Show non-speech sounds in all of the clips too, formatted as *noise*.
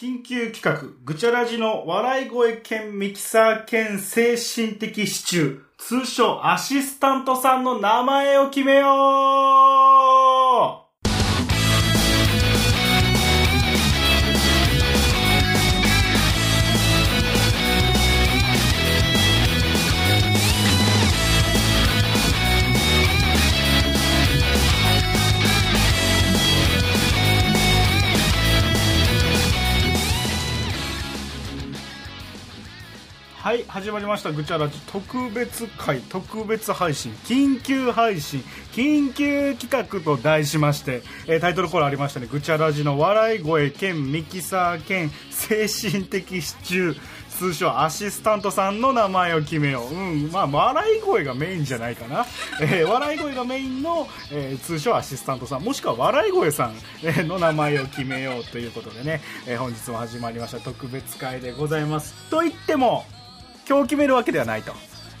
緊急企画、ぐちゃらじの笑い声兼ミキサー兼精神的支柱、通称アシスタントさんの名前を決めようはい、始まりました。ぐちゃらじ特別会、特別配信、緊急配信、緊急企画と題しまして、えー、タイトルコールありましたね。ぐちゃらじの笑い声兼ミキサー兼精神的支柱、通称アシスタントさんの名前を決めよう。うん、まあ、笑い声がメインじゃないかな。えー、笑い声がメインの、えー、通称アシスタントさん、もしくは笑い声さんえの名前を決めようということでね、え、本日も始まりました特別会でございます。と言っても、今日決めるわけではないと。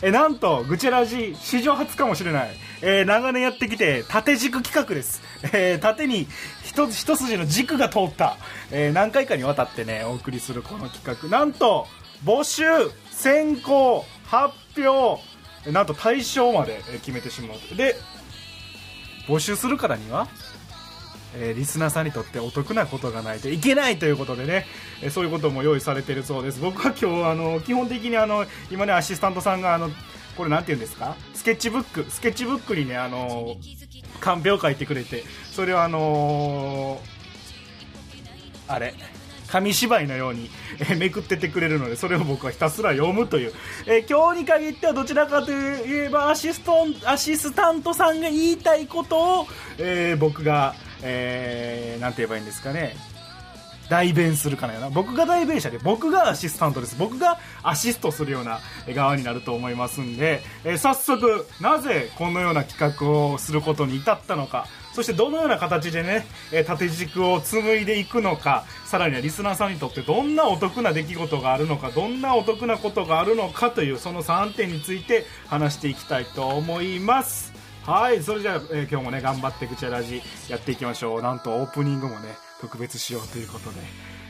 えなんと、ぐちラジ、史上初かもしれない。えー、長年やってきて、縦軸企画です。えー、縦に一、一筋の軸が通った、えー、何回かにわたってね、お送りするこの企画。なんと、募集、選考、発表、なんと対象まで決めてしまう。で、募集するからには、えー、リスナーさんにとってお得なことがないといけないということでね、えー、そういうことも用意されているそうです。僕は今日あの基本的にあの今ねアシスタントさんがあのこれなんて言うんですか？スケッチブック。スケッチブックにねあのカンペを書いてくれてそれをあのー、あれ紙芝居のように、えー、めくっててくれるのでそれを僕はひたすら読むという、えー、今日に限ってはどちらかといえばアシストアシスタントさんが言いたいことを、えー、僕がえー、なんて言えばいいんですかね。代弁するかのような。僕が代弁者で、僕がアシスタントです。僕がアシストするような側になると思いますんで、えー、早速、なぜこのような企画をすることに至ったのか、そしてどのような形でね、え縦軸を紡いでいくのか、さらにはリスナーさんにとってどんなお得な出来事があるのか、どんなお得なことがあるのかという、その3点について話していきたいと思います。はいそれじゃあ、えー、今日もね頑張ってぐちゃラジやっていきましょうなんとオープニングもね特別しようということで、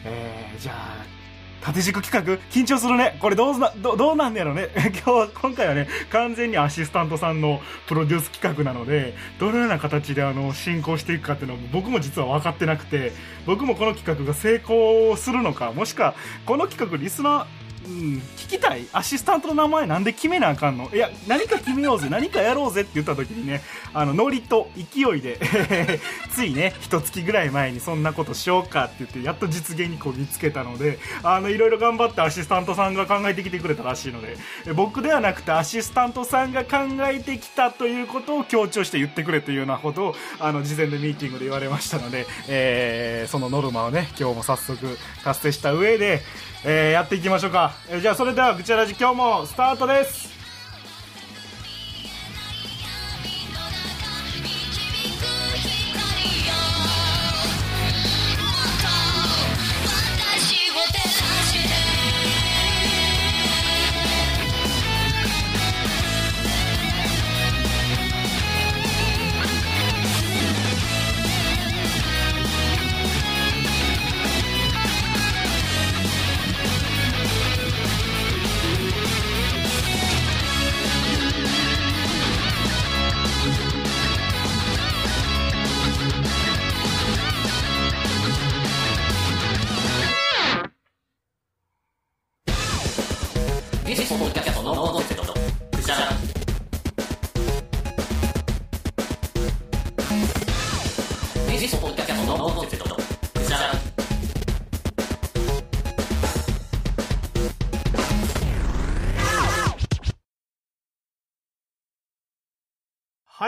えー、じゃあ縦軸企画緊張するね。*laughs* これどうな、どどうなんだろうね。*laughs* 今日、今回はね、完全にアシスタントさんのプロデュース企画なので、どのような形であの、進行していくかっていうのも僕も実は分かってなくて、僕もこの企画が成功するのか、もしくは、この企画リスナー、うん、聞きたい？アシスタントの名前なんで決めなあかんの？いや、何か決めようぜ、何かやろうぜって言った時にね、あの、ノリと勢いで *laughs* ついね、一月ぐらい前にそんなことしようかって言って、やっと実現にこぎつけたので、あの、いろいろ頑張ってアシスタントさんが考えてきてくれたらしいので、僕ではなくてアシスタントさんが考えてきたということを強調して言ってくれというようなことを、あの、事前のミーティングで言われましたので、えー、そのノルマをね、今日も早速達成した上で、えー、やっていきましょうか、えー、じゃあそれではぐちゃらじ今日もスタートです。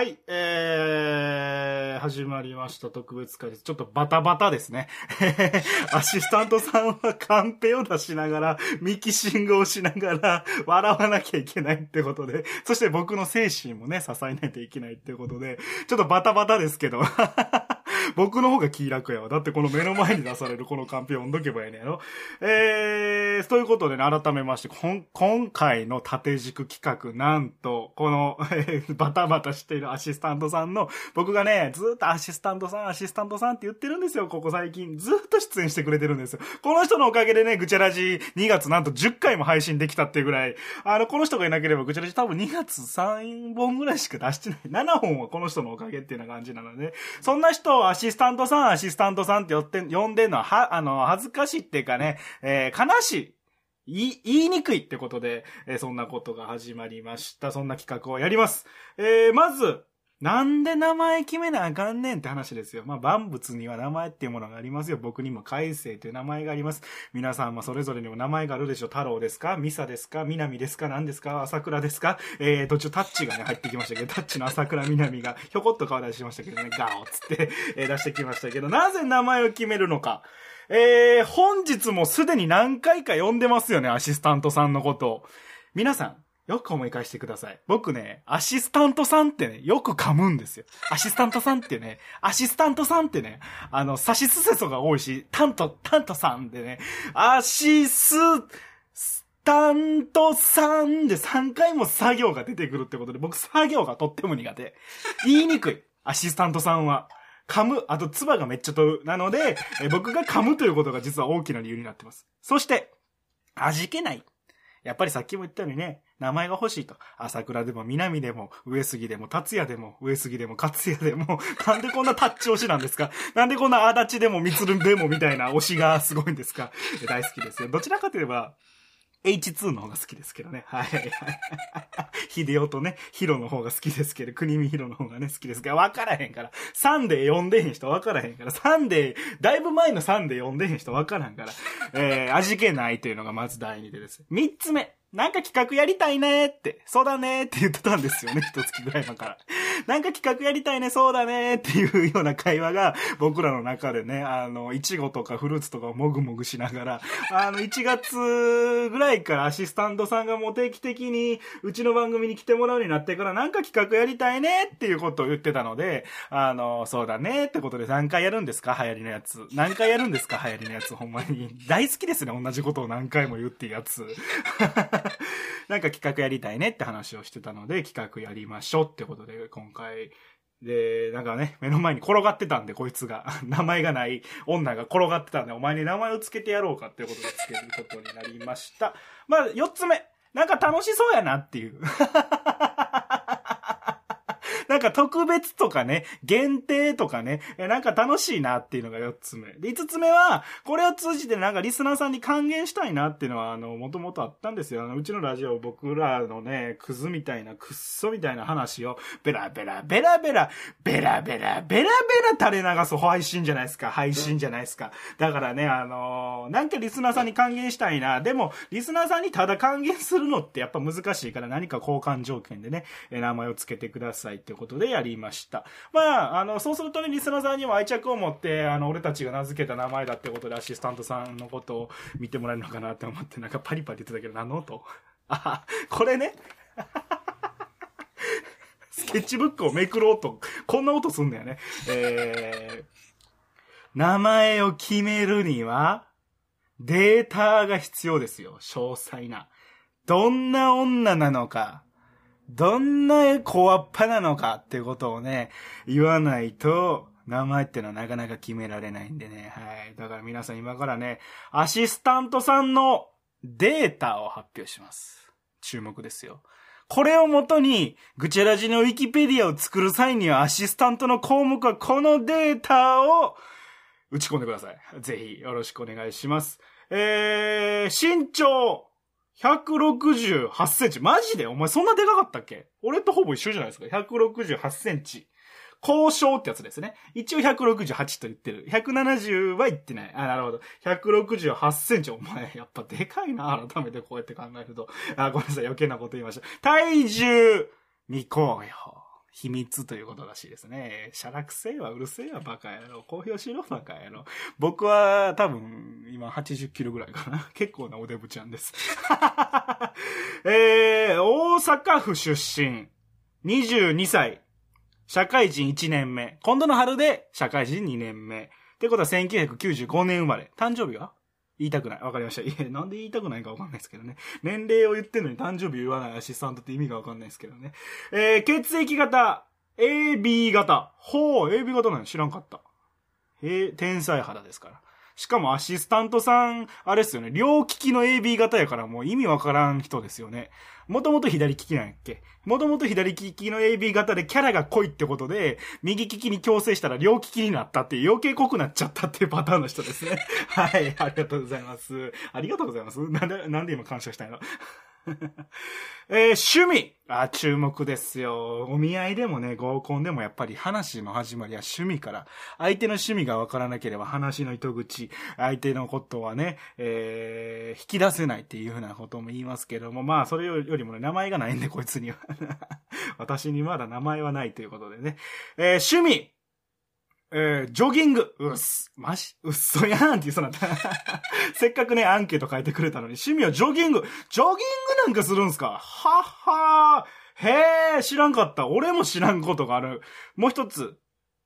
はい、えー、始まりました特別会です。ちょっとバタバタですね。*laughs* アシスタントさんはカンペを出しながら、ミキシングをしながら、笑わなきゃいけないってことで、そして僕の精神もね、支えないといけないってことで、ちょっとバタバタですけど。*laughs* 僕の方が気楽やわ。だってこの目の前に出されるこのカンペ読んどけばいいねやろ。えー、ということでね、改めまして、今回の縦軸企画、なんと、この、えー、バタバタしているアシスタントさんの、僕がね、ずっとアシスタントさん、アシスタントさんって言ってるんですよ、ここ最近。ずっと出演してくれてるんですよ。この人のおかげでね、ぐちゃらじ2月なんと10回も配信できたっていうぐらい、あの、この人がいなければぐちゃらじ多分2月3本ぐらいしか出してない。7本はこの人のおかげっていうような感じなので、そんな人をアシスタントさん、アシスタントさんって呼って、呼んでんのは、は、あの、恥ずかしいっていうかね、えー、悲しい。言い、言いにくいってことで、えー、そんなことが始まりました。そんな企画をやります。えー、まず、なんで名前決めなあかんねんって話ですよ。まあ、万物には名前っていうものがありますよ。僕にも海星という名前があります。皆さんもそれぞれにも名前があるでしょ。太郎ですか？ミサですか？南ですか？何ですか？朝倉ですか？えー、途中タッチがね、入ってきましたけど、タッチの朝倉南がひょこっと顔出しましたけどね、ガオつって、え、出してきましたけど、なぜ名前を決めるのか。えー、本日もすでに何回か呼んでますよね、アシスタントさんのことを。皆さん、よく思い返してください。僕ね、アシスタントさんってね、よく噛むんですよ。アシスタントさんってね、アシスタントさんってね、あの、サシスセソが多いし、タント、タントさんでね、アシス、スタントさんで3回も作業が出てくるってことで、僕作業がとっても苦手。言いにくい。アシスタントさんは。噛む、あと、唾がめっちゃ飛ぶ。なので、え僕が噛むということが実は大きな理由になってます。そして、味気ない。やっぱりさっきも言ったようにね、名前が欲しいと。朝倉でも南でも上杉でも達也でも上杉でも勝也でも、*laughs* なんでこんなタッチ推しなんですか？なんでこんな足立でも三つるでもみたいな推しがすごいんですか？大好きですよ。どちらかといえば、H2 の方が好きですけどね。はい。*laughs* 秀夫とね、ヒロの方が好きですけど、国見ヒロの方がね、好きですけど、わからへんから。3で読んでへん人わからへんから。3で、だいぶ前の3で読んでへん人わからんから。えー、味気ないというのがまず第2でです。3つ目。なんか企画やりたいねって、そうだねって言ってたんですよね、一月ぐらい前から。*laughs* なんか企画やりたいね、そうだねっていうような会話が僕らの中でね、あの、いちごとかフルーツとかをもぐもぐしながら、あの、1月ぐらいからアシスタントさんがもう定期的にうちの番組に来てもらうようになってからなんか企画やりたいねっていうことを言ってたので、あの、そうだねってことで何回やるんですか？流行りのやつ。何回やるんですか？流行りのやつ。ほんまに。大好きですね、同じことを何回も言うっていうやつ。*laughs* なんか企画やりたいねって話をしてたので、企画やりましょうってことで、今回、で、なんかね、目の前に転がってたんで、こいつが。*laughs* 名前がない女が転がってたんで、お前に名前を付けてやろうかっていうことで付けることになりました。まあ、四つ目。なんか楽しそうやなっていう。*laughs* なんか特別とかね、限定とかね、なんか楽しいなっていうのが4つ目。で、5つ目は、これを通じてなんかリスナーさんに還元したいなっていうのは、あの、もともとあったんですよ。あの、うちのラジオ、僕らのね、クズみたいな、クッソみたいな話を、ベラベラ、ベラベラ、ベラベラ、ベラベラ垂れ流す配信じゃないですか。配信じゃないですか。だからね、あのなんかリスナーさんに還元したいな。でも、リスナーさんにただ還元するのってやっぱ難しいから何か交換条件でね、名前を付けてくださいってことことでやりました。まあ、あの、そうするとね、リスナーさんにも愛着を持って、あの、俺たちが名付けた名前だってことでアシスタントさんのことを見てもらえるのかなって思って、なんかパリパリ言ってたけど、何の音？あ、*laughs* これね？スケッチブックをめくろうと、こんな音すんだよね。えー、名前を決めるには、データが必要ですよ。詳細な。どんな女なのか。どんな小っぱなのかってことをね、言わないと、名前ってのはなかなか決められないんでね。はい。だから皆さん今からね、アシスタントさんのデータを発表します。注目ですよ。これをもとに、ぐちゃらじのウィキペディアを作る際にはアシスタントの項目はこのデータを打ち込んでください。ぜひよろしくお願いします。えー、身長168センチ。マジで？お前そんなでかかったっけ？俺とほぼ一緒じゃないですか。168センチ。交渉ってやつですね。一応168と言ってる。170は言ってない。あ、なるほど。168センチ。お前、やっぱでかいな。改めてこうやって考えると。あ、ごめんなさい。余計なこと言いました。体重、未公表。秘密ということらしいですね。シャラクセはうるせえわ、バカ野郎。公表しろ、バカ野郎。僕は多分、今80キロぐらいかな。*laughs* 結構なおデブちゃんです。*laughs* えー、大阪府出身、22歳、社会人1年目。今度の春で社会人2年目。ってことは1995年生まれ。誕生日は？言いたくない。わかりました。いえ、なんで言いたくないかわかんないですけどね。年齢を言ってんのに誕生日言わないアシスタントって意味がわかんないですけどね。えー、血液型、AB 型。ほう、AB 型なの知らんかった。えー、天才肌ですから。しかもアシスタントさん、あれっすよね、両利きの AB 型やからもう意味わからん人ですよね。もともと左利きなんやっけもともと左利きの AB 型でキャラが濃いってことで、右利きに強制したら両利きになったって余計濃くなっちゃったっていうパターンの人ですね。*laughs* はい、ありがとうございます。ありがとうございます。なんで、なんで今感謝したいの *laughs* えー、趣味あ、注目ですよ。お見合いでもね、合コンでもやっぱり話の始まりは趣味から。相手の趣味がわからなければ話の糸口、相手のことはね、えー、引き出せないっていうふうなことも言いますけども、まあ、それよりもね、名前がないんで、こいつには。*laughs* 私にまだ名前はないということでね。えー、趣味えー、ジョギング。うっす。マジ？うっそやんって言うそうなった。*laughs* せっかくね、アンケート書いてくれたのに、趣味はジョギング。ジョギングなんかするんすか？はっはー。へー、知らんかった。俺も知らんことがある。もう一つ。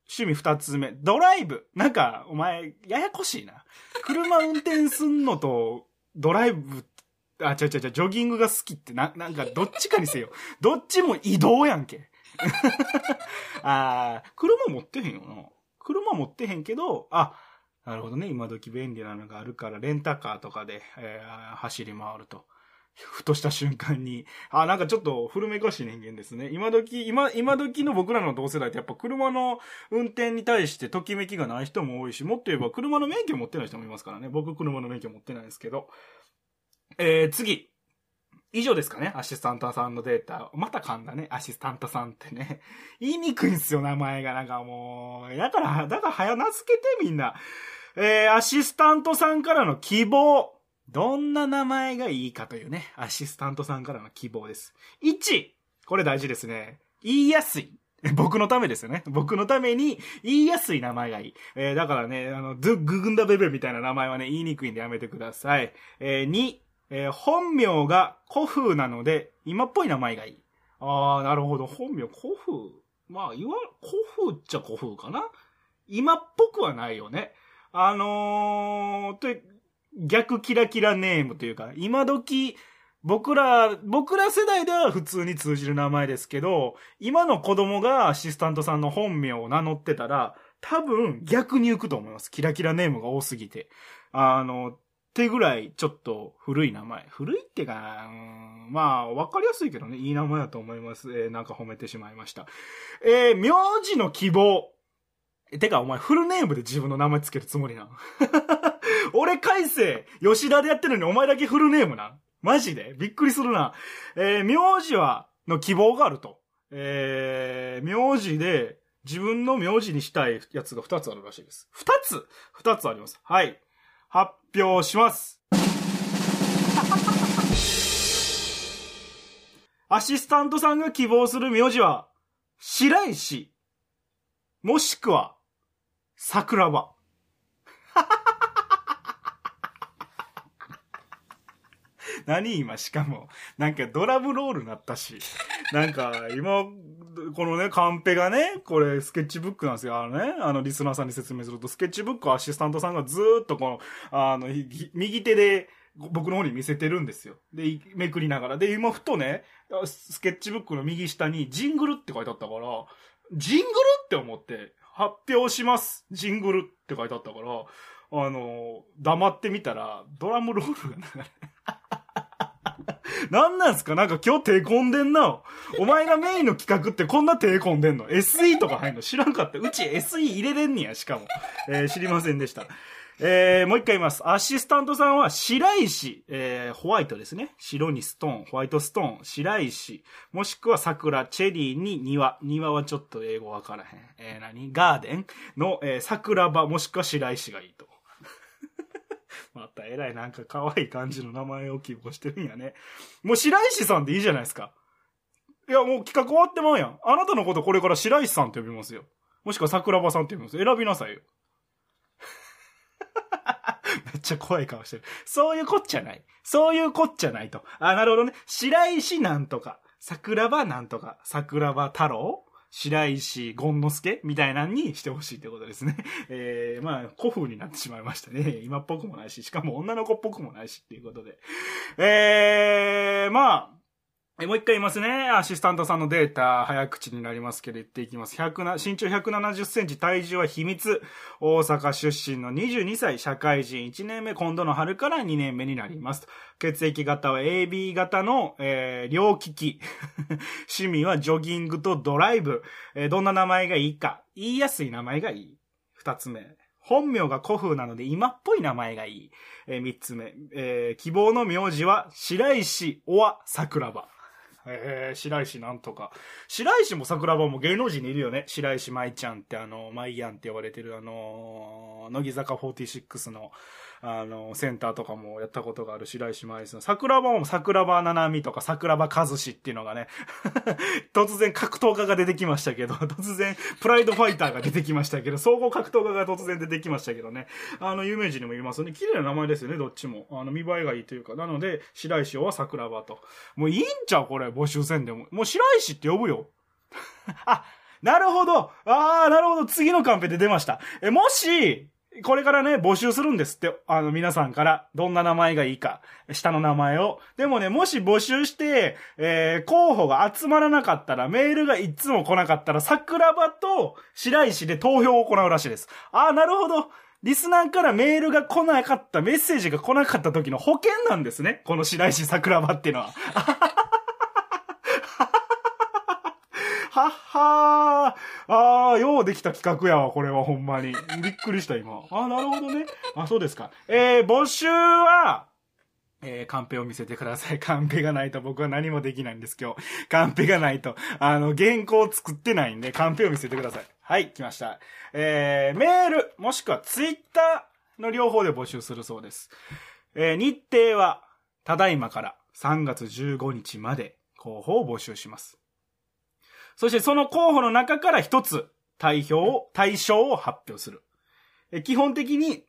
趣味二つ目。ドライブ。なんか、お前、ややこしいな。車運転すんのと、ドライブ、あ、ちゃちゃちゃ、ジョギングが好きってな、なんか、どっちかにせよ。どっちも移動やんけ。*laughs* あー、車持ってへんよな。車持ってへんけど、あ、なるほどね、今時便利なのがあるから、レンタカーとかで、えー、走り回ると。ふとした瞬間に、あ、なんかちょっと古めかしい人間ですね。今時、今、今時の僕らの同世代ってやっぱ車の運転に対してときめきがない人も多いし、もっと言えば車の免許持ってない人もいますからね。僕車の免許持ってないですけど。えー、次。以上ですかね。アシスタントさんのデータ。また噛んだね。アシスタントさんってね。*laughs* 言いにくいんすよ、名前が。なんかもう。だから、だから早名付けてみんな。えー、アシスタントさんからの希望。どんな名前がいいかというね。アシスタントさんからの希望です。1! これ大事ですね。言いやすい。*laughs* 僕のためですよね。僕のために言いやすい名前がいい。えー、だからね、あの、ドゥ、ググンダベベみたいな名前はね、言いにくいんでやめてください。えー、2、えー、本名が古風なので、今っぽい名前がいい。あー、なるほど。本名古風？まあ、言わ、古風っちゃ古風かな？今っぽくはないよね。あのー、と、逆キラキラネームというか、今時、僕ら、僕ら世代では普通に通じる名前ですけど、今の子供がアシスタントさんの本名を名乗ってたら、多分逆に行くと思います。キラキラネームが多すぎて。あの、ってぐらい、ちょっと古い名前。古いってか、まあ、わかりやすいけどね、いい名前だと思います。えー、なんか褒めてしまいました。えー、名字の希望。てか、お前フルネームで自分の名前つけるつもりな。*laughs* 俺、海星、吉田でやってるのにお前だけフルネームな。マジで？びっくりするな。えー、名字は、の希望があると。えー、名字で、自分の名字にしたいやつが2つあるらしいです。2つ !2 つあります。はい。発表します。アシスタントさんが希望する名字は、白石、もしくは、桜庭。*laughs* 何今しかも、なんかドラムロールなったし、なんか今、このね、カンペがね、これスケッチブックなんですよ。あのね、あのリスナーさんに説明すると、スケッチブックアシスタントさんがずっとこの、あの、右手で、僕の方に見せてるんですよ。で、めくりながら。で、今ふとね、スケッチブックの右下にジングルって書いてあったから、ジングルって思って、発表します。ジングルって書いてあったから、あの、黙ってみたら、ドラムロールが流れなんなんすか？なんか今日手込んでんな。お前がメインの企画ってこんな手込んでんの ?SE とか入んの？知らんかった。うち SE 入れれんねや、しかも。えー、知りませんでした。えー、もう一回言います。アシスタントさんは白石、えー、ホワイトですね。白にストーン、ホワイトストーン、白石、もしくは桜、チェリーに庭。庭はちょっと英語わからへん。えー、何？ガーデンの、えー、桜庭、もしくは白石がいいと。*laughs* また偉いなんか可愛い感じの名前を希望してるんやね。もう白石さんでいいじゃないですか。いや、もう企画終わってまうやん。あなたのことこれから白石さんって呼びますよ。もしくは桜庭さんって呼びます。選びなさいよ。*laughs* めっちゃ怖い顔してる。そういうこっちゃない。そういうこっちゃないと。あ、なるほどね。白石なんとか。桜庭なんとか。桜庭太郎白石権之助みたいなんにしてほしいってことですね。*laughs* えー、まあ、古風になってしまいましたね。今っぽくもないし、しかも女の子っぽくもないしっていうことで。えー、まあ、もう一回言いますね。アシスタントさんのデータ、早口になりますけど言っていきます。身長170センチ、体重は秘密。大阪出身の22歳、社会人1年目、今度の春から2年目になります。血液型は AB 型の、えー、両利き。*laughs* 趣味はジョギングとドライブ。えー、どんな名前がいいか。言いやすい名前がいい。二つ目。本名が古風なので今っぽい名前がいい。えー、三つ目。えー、希望の名字は白石、おわ、桜庭。えー、白石なんとか。白石も桜庭も芸能人にいるよね。白石舞ちゃんってあの、舞やんって呼ばれてるあの、乃木坂46の、あの、センターとかもやったことがある白石麻衣さん。桜庭も桜庭七海とか桜庭和志っていうのがね、*laughs* 突然格闘家が出てきましたけど、*laughs* 突然プライドファイターが出てきましたけど、総合格闘家が突然出てきましたけどね、あの、有名人にもいますね。綺麗な名前ですよね、どっちも。あの、見栄えがいいというか。なので、白石は桜庭と。もういいんちゃうこれ、募集戦でも。もう白石って呼ぶよ。*laughs* あ、なるほど。ああ、なるほど。次のカンペで出ました。え、もし、これからね、募集するんですって。あの、皆さんから、どんな名前がいいか、下の名前を。でもね、もし募集して、えー、候補が集まらなかったら、メールがいつも来なかったら、桜庭と白石で投票を行うらしいです。ああ、なるほど。リスナーからメールが来なかった、メッセージが来なかった時の保険なんですね。この白石桜庭っていうのは。はっはー。あー、ようできた企画やわ、これはほんまに。びっくりした、今。あ、なるほどね。あ、そうですか。えー、募集は、えー、カンペを見せてください。カンペがないと僕は何もできないんです、今日。カンペがないと。あの、原稿を作ってないんで、カンペを見せてください。はい、来ました。えー、メール、もしくはツイッターの両方で募集するそうです。えー、日程は、ただいまから3月15日まで候補を募集します。そしてその候補の中から一つ、対象を、対象を発表する。え基本的に、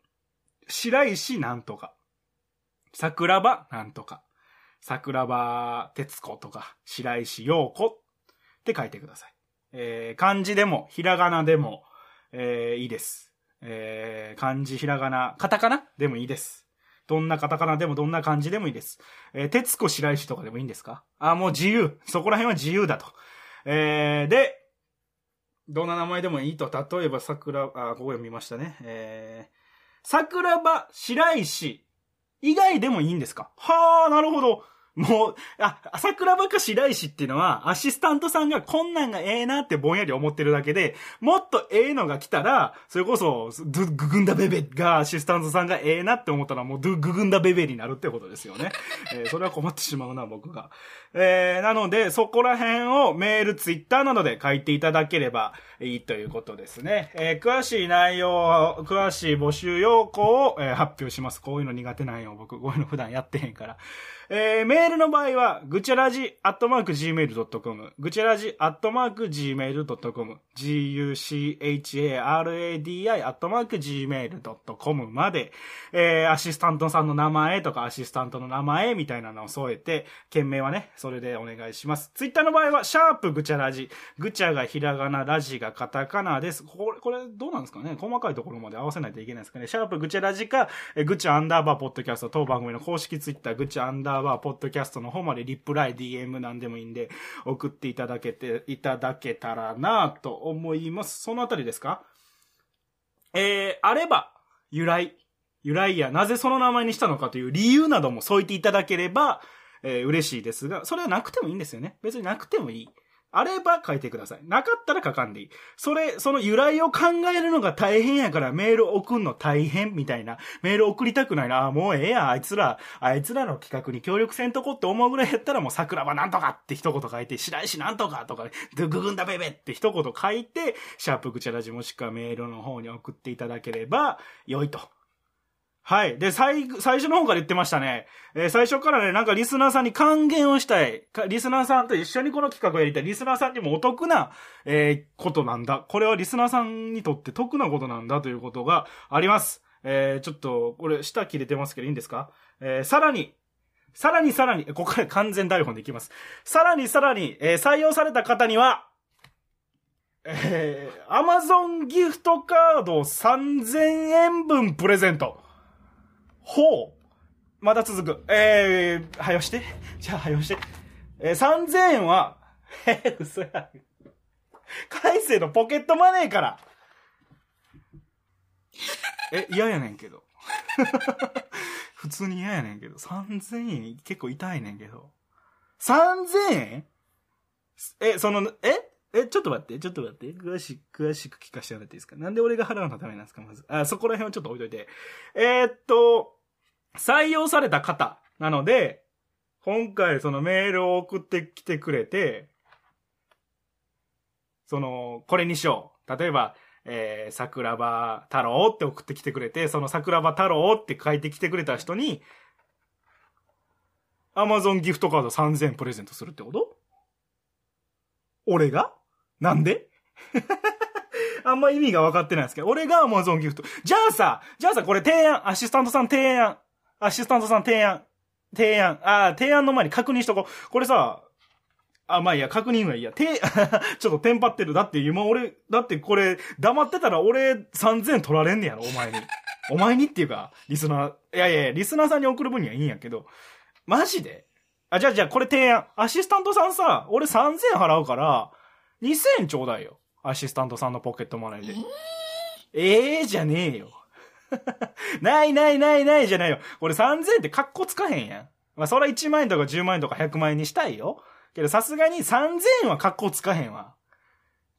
白石なんとか、桜庭なんとか、桜庭哲子とか、白石陽子って書いてください。えー、漢字でも、ひらがなでも、えー、いいです。えー、漢字、ひらがな、カタカナでもいいです。どんなカタカナでもどんな漢字でもいいです。えー、哲子白石とかでもいいんですか？あ、もう自由。そこら辺は自由だと。えー、で、どんな名前でもいいと。例えば、桜、あ、ここ読みましたね。えー、桜庭白石以外でもいいんですか？はあ、なるほど。もう、あ、朝倉バカ白石っていうのは、アシスタントさんがこんなんがええなってぼんやり思ってるだけで、もっとええのが来たら、それこそ、ドゥググンダベベがアシスタントさんがええなって思ったら、もうドゥググンダベベになるってことですよね。*laughs* えー、それは困ってしまうな、僕が。えー、なので、そこら辺をメール、ツイッターなどで書いていただければいいということですね。えー、詳しい内容、詳しい募集要項を、えー、発表します。こういうの苦手なんよ、僕。こういうの普段やってへんから。えー、メールの場合は、ぐちゃらじ、アットマーク、gmail.com、ぐちゃらじ、アットマーク、gmail.com、gucharadi、アットマーク、gmail.com まで、えー、アシスタントさんの名前とか、アシスタントの名前みたいなのを添えて、件名はね、それでお願いします。ツイッターの場合は、シャープぐちゃらじ、ぐちゃがひらがな、ラジがカタカナです。これ、これどうなんですかね？細かいところまで合わせないといけないですかね？シャープぐちゃらじか、ぐちゃアンダーバーポッドキャスト、当番組の公式ツイッター、ぐちゃアンダーターポッドキャストの方までリプライ、DM なんでもいいんで、送っていただけて、いただけたらなと思います。そのあたりですか？えー、あれば、由来。由来や、なぜその名前にしたのかという理由なども添えていただければ、えー、嬉しいですが、それはなくてもいいんですよね。別になくてもいい。あれば書いてください。なかったら書かんでいい。それ、その由来を考えるのが大変やからメール送んの大変みたいな。メール送りたくないな。あ、もうええや。あいつら、あいつらの企画に協力せんとこって思うぐらいやったらもう桜庭なんとかって一言書いて、白石なんとかとか、ドゥググンダベベって一言書いて、シャープグチャラジもしくはメールの方に送っていただければ良いと。はい。で、最、最初の方から言ってましたね。えー、最初からね、なんかリスナーさんに還元をしたい。リスナーさんと一緒にこの企画をやりたい。リスナーさんにもお得な、えー、ことなんだ。これはリスナーさんにとって得なことなんだということがあります。えー、ちょっと、これ、下切れてますけどいいんですか？え、さらに、さらにさらに、ここから完全台本でいきます。さらにさらに、え、採用された方には、えー、アマゾンギフトカード3000円分プレゼント。ほう。まだ続く。えー、はよして。じゃあ、はよして。えー、3000円は、*laughs* えー、嘘や。海星のポケットマネーから。え、嫌やねんけど。*laughs* 普通に嫌やねんけど。3000円結構痛いねんけど。3000円え、その、え？え、ちょっと待って、ちょっと待って。詳しく、詳しく聞かせてもらっていいですか？なんで俺が払うのためなんですか？まず。あ、そこら辺をちょっと置いといて。えー、っと、採用された方なので、今回そのメールを送ってきてくれて、その、これにしよう。例えば、えー、桜庭太郎って送ってきてくれて、その桜庭太郎って書いてきてくれた人に、アマゾンギフトカード3000プレゼントするってこと？俺が？なんで？*laughs* あんま意味が分かってないんですけど、俺がアマゾンギフト。じゃあさ、じゃあさ、これ提案、アシスタントさん提案。アシスタントさん提案。提案。あ提案の前に確認しとこう。これさ、あ、まあいいや、確認はいいや。て、*laughs* ちょっとテンパってる。だって今俺、だってこれ、黙ってたら俺3000取られんねやろ、お前に。*laughs* お前にっていうか、リスナー、いやいやリスナーさんに送る分にはいいんやけど、マジで？あ、じゃあじゃあこれ提案。アシスタントさんさ、俺3000払うから、2000円ちょうだいよ。アシスタントさんのポケットマネーで。ええー、じゃねえよ。*laughs* ないないないないじゃないよ。これ3000ってカッコつかへんやん。まあそれは1万円とか10万円とか100万円にしたいよ。けどさすがに3000円はカッコつかへんわ。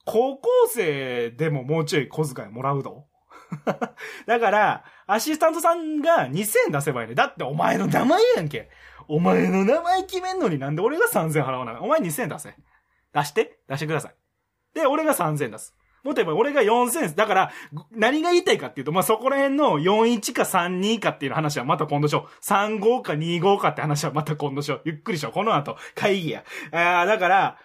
高校生でももうちょい小遣いもらうぞ。*laughs* だから、アシスタントさんが2000円出せばいいね。だってお前の名前やんけ。お前の名前決めんのになんで俺が3000円払わないお前2000円出せ。出して。出してください。で、俺が3000円出す。もっと言えば俺が4000だから、何が言いたいかっていうと、まあ、そこら辺の41か32かっていう話はまた今度しよう。35か25かって話はまた今度しよう。ゆっくりしよう。この後、会議や。あだから、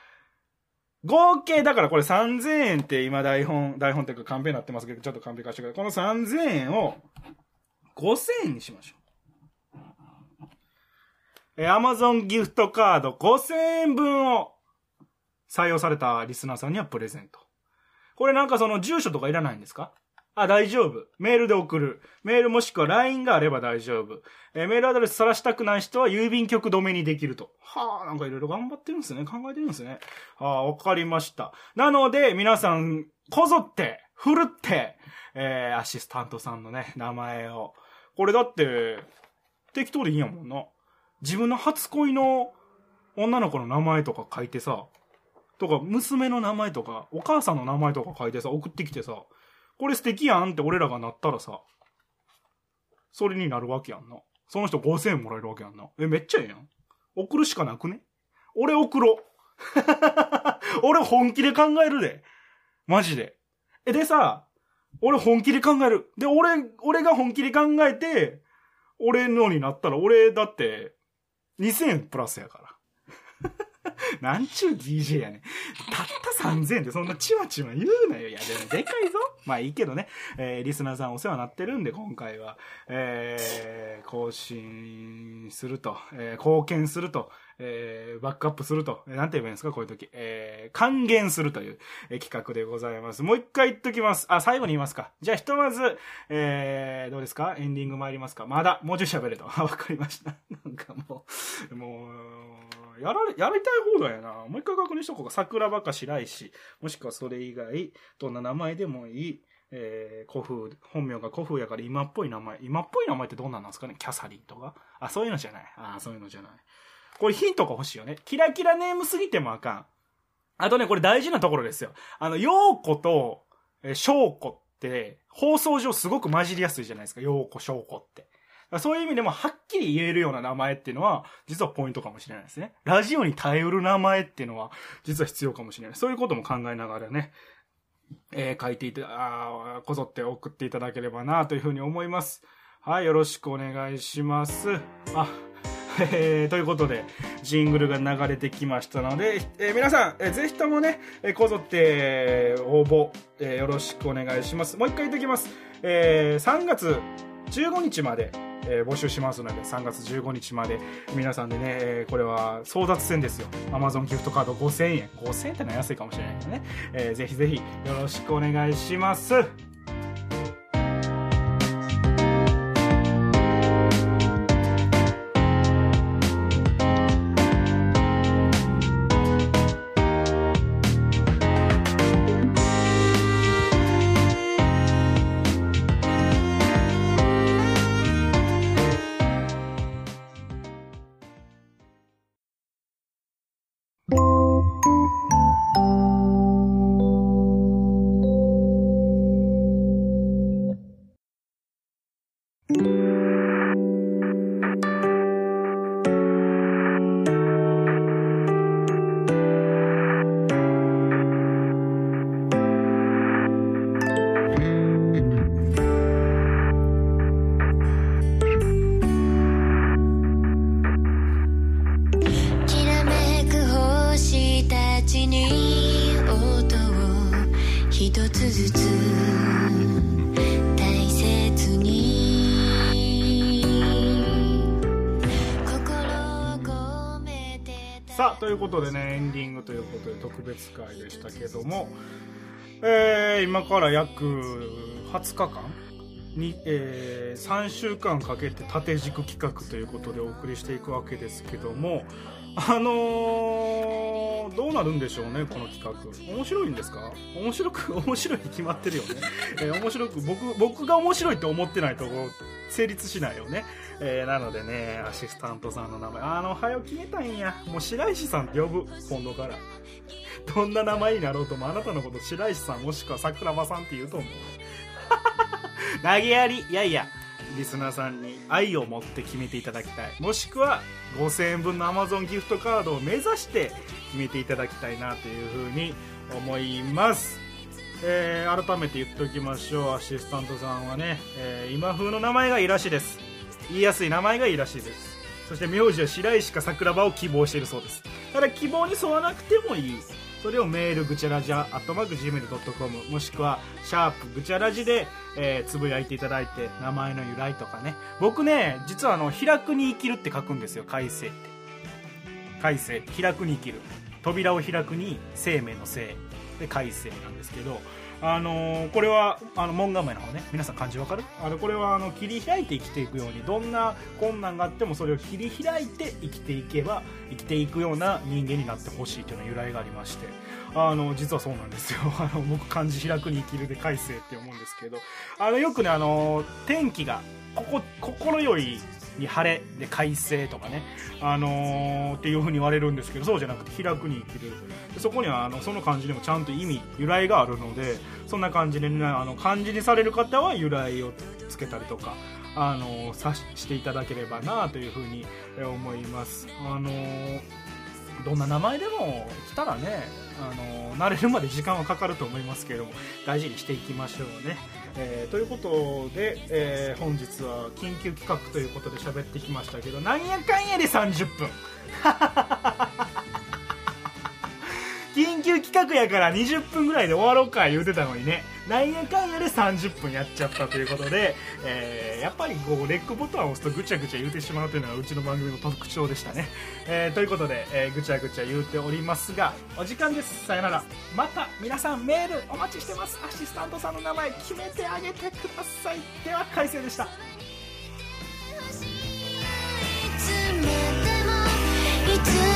合計、だからこれ3000円って今台本、台本っていうかカンペになってますけど、ちょっとカンペ貸してください。この3000円を5000円にしましょう。え、アマゾンギフトカード5000円分を採用されたリスナーさんにはプレゼント。これなんかその住所とかいらないんですか？あ、大丈夫。メールで送る。メールもしくは LINE があれば大丈夫。えー、メールアドレス晒したくない人は郵便局止めにできると。はあ、なんかいろいろ頑張ってるんですね。考えてるんですね。はあ、わかりました。なので、皆さん、こぞって、ふるって、えー、アシスタントさんのね、名前を。これだって、適当でいいやもんな。自分の初恋の女の子の名前とか書いてさ、とか、娘の名前とか、お母さんの名前とか書いてさ、送ってきてさ、これ素敵やんって俺らがなったらさ、それになるわけやんな。その人5000円もらえるわけやんな。え、めっちゃええやん。送るしかなくね？俺送ろう。*laughs* 俺本気で考えるで。マジで。え、でさ、俺本気で考える。で、俺、俺が本気で考えて、俺のになったら、俺だって、2000円プラスやから。*laughs* なんちゅう DJ やねん。たった3000円ってそんなちまちま言うなよ。いや、でもでかいぞ。*laughs* まあいいけどね。えー、リスナーさんお世話になってるんで、今回は。えー、更新すると、えー、貢献すると、えー、バックアップすると、え、なんて言えばいいんですか？こういう時。えー、還元するという、え、企画でございます。もう一回言っときます。あ、最後に言いますか。じゃあひとまず、えー、どうですか？エンディング参りますか？まだ、もうちょい喋れと。*laughs* わかりました。なんかもう、もう、やられ、やりたい放題やな。もう一回確認しとこうか。桜庭か白石。もしくはそれ以外、どんな名前でもいい。えー、古風、本名が古風やから今っぽい名前。今っぽい名前ってどんなんなんですかね？キャサリンとか？あ、そういうのじゃない。あ、そういうのじゃない。これヒントが欲しいよね。キラキラネームすぎてもあかん。あとね、これ大事なところですよ。あの、陽子と、えー、翔子って、放送上すごく混じりやすいじゃないですか。陽子、翔子って。そういう意味でもはっきり言えるような名前っていうのは、実はポイントかもしれないですね。ラジオに頼る名前っていうのは、実は必要かもしれない。そういうことも考えながらね、えー、書いていた、あこぞって送っていただければなというふうに思います。はい、よろしくお願いします。あ、えー、ということで、ジングルが流れてきましたので、えー、皆さん、えー、ぜひともね、え、こぞって、応募、え、よろしくお願いします。もう一回言ってきます。え、3月15日まで、え募集しますので3月15日まで皆さんでね、えこれは争奪戦ですよ Amazon ギフトカード5000円5000円ってのは安いかもしれないけどね、えーぜひぜひよろしくお願いします特別会でしたけども、えー今から約20日間に、え3週間かけて縦軸企画ということでお送りしていくわけですけどもあのーどうなるんでしょうねこの企画。面白いんですか？面白く面白いに決まってるよね、えー面白く僕僕が面白いと思ってないと成立しないよね、えーなのでねアシスタントさんの名前。あの早決めたんや。もう白石さんって呼ぶ今度から。どんな名前になろうともあなたのこと白石さんもしくは桜庭さんって言うと思う。*laughs* 投げやり。いやいや。リスナーさんに愛を持って決めていただきたい。もしくは5000円分の Amazon ギフトカードを目指して決めていただきたいなというふうに思います。えー改めて言っておきましょう。アシスタントさんはね、えー今風の名前がいいらしいです。言いやすい名前がいいらしいです。そして名字は白石か桜庭を希望しているそうです。ただ希望に沿わなくてもいい。それをメールぐちゃらじゃアットマーク Gmail.com もしくはシャープぐちゃらじで、えーつぶやいていただいて名前の由来とかね。僕ね実はあの開くに生きるって書くんですよ。改正って。改正。開くに生きる。扉を開くに生命の生。で改正なんですけどあのーこれはあの門構えの方ね。皆さん漢字わかる？あのこれはあの切り開いて生きていくようにどんな困難があってもそれを切り開いて生きていけば生きていくような人間になってほしいというの由来がありまして。あの実はそうなんですよ。*laughs* あの僕漢字開くに生きるで改正って思うんですけど。あのよくねあの天気がここ心よいに晴れで快晴とかね、あのーっていう風に言われるんですけどそうじゃなくて開くに生きるでそこにはあのその漢字にもちゃんと意味由来があるのでそんな感じで、ね、あの漢字にされる方は由来をつけたりとか、あのーさしていただければなという風に思います。あのーどんな名前でも来たらね、あの慣れるまで時間はかかると思いますけれども大事にしていきましょうね。えーということで、えー本日は緊急企画ということで喋ってきましたけどなんやかんやで30分緊急企画やから20分ぐらいで終わろうか言うてたのにね。なんやかんやで30分やっちゃったということで、えー、やっぱりこうレックボタンを押すとぐちゃぐちゃ言うてしまうというのがうちの番組の特徴でしたね、えー、ということで、えー、ぐちゃぐちゃ言うておりますがお時間です。さよなら。また皆さんメールお待ちしてます。アシスタントさんの名前決めてあげてください。では改正でした。いつまでもいつ